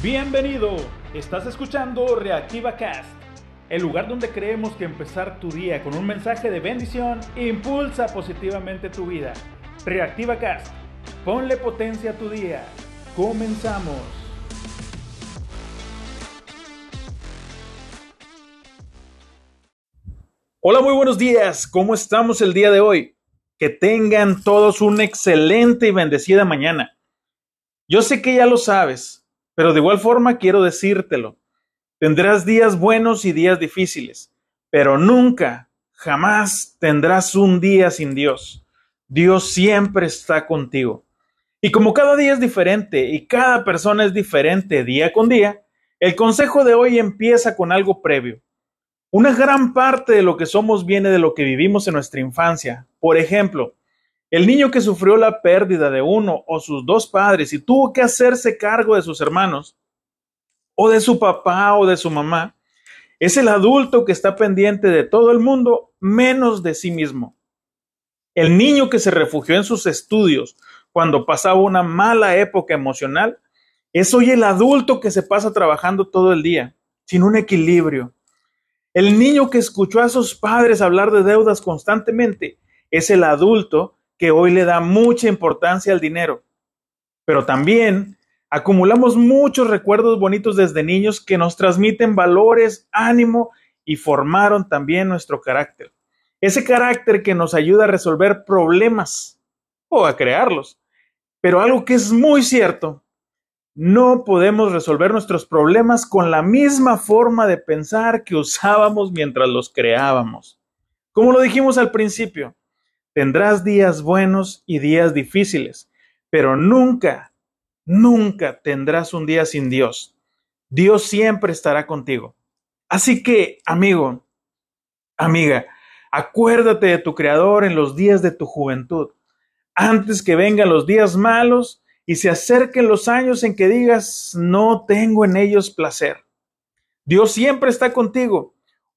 Bienvenido, estás escuchando Reactiva Cast, el lugar donde creemos que empezar tu día con un mensaje de bendición impulsa positivamente tu vida. Reactiva Cast, ponle potencia a tu día. Comenzamos. Hola, muy buenos días. ¿Cómo estamos el día de hoy? Que tengan todos una excelente y bendecida mañana. Yo sé que ya lo sabes, pero de igual forma quiero decírtelo. Tendrás días buenos y días difíciles, pero nunca, jamás tendrás un día sin Dios. Dios siempre está contigo. Y como cada día es diferente y cada persona es diferente día con día, el consejo de hoy empieza con algo previo. Una gran parte de lo que somos viene de lo que vivimos en nuestra infancia. Por ejemplo, el niño que sufrió la pérdida de uno o sus dos padres y tuvo que hacerse cargo de sus hermanos, o de su papá o de su mamá, es el adulto que está pendiente de todo el mundo menos de sí mismo. El niño que se refugió en sus estudios cuando pasaba una mala época emocional, es hoy el adulto que se pasa trabajando todo el día, sin un equilibrio. El niño que escuchó a sus padres hablar de deudas constantemente, es el adulto que hoy le da mucha importancia al dinero. Pero también acumulamos muchos recuerdos bonitos desde niños que nos transmiten valores, ánimo y formaron también nuestro carácter. Ese carácter que nos ayuda a resolver problemas o a crearlos. Pero algo que es muy cierto, no podemos resolver nuestros problemas con la misma forma de pensar que usábamos mientras los creábamos. Como lo dijimos al principio, Tendrás días buenos y días difíciles, pero nunca, nunca tendrás un día sin Dios. Dios siempre estará contigo. Así que, amigo, amiga, acuérdate de tu Creador en los días de tu juventud, antes que vengan los días malos y se acerquen los años en que digas, no tengo en ellos placer. Dios siempre está contigo.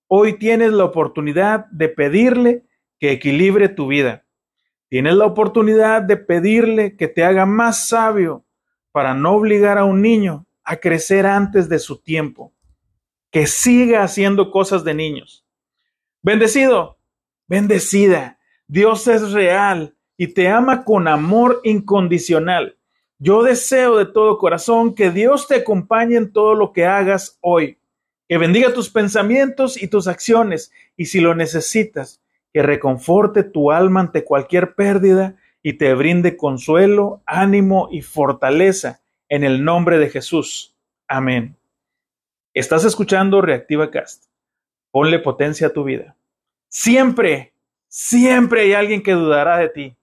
Hoy tienes la oportunidad de pedirle que equilibre tu vida. Tienes la oportunidad de pedirle que te haga más sabio para no obligar a un niño a crecer antes de su tiempo, que siga haciendo cosas de niños. Bendecido, bendecida, Dios es real y te ama con amor incondicional. Yo deseo de todo corazón que Dios te acompañe en todo lo que hagas hoy, que bendiga tus pensamientos y tus acciones y si lo necesitas, que reconforte tu alma ante cualquier pérdida y te brinde consuelo, ánimo y fortaleza en el nombre de Jesús. Amén. Estás escuchando Reactiva Cast. Ponle potencia a tu vida. Siempre, siempre hay alguien que dudará de ti.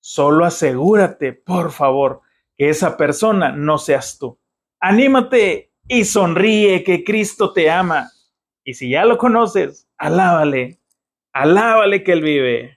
Solo asegúrate, por favor, que esa persona no seas tú. Anímate y sonríe que Cristo te ama. Y si ya lo conoces, alábale Alábale que Él vive.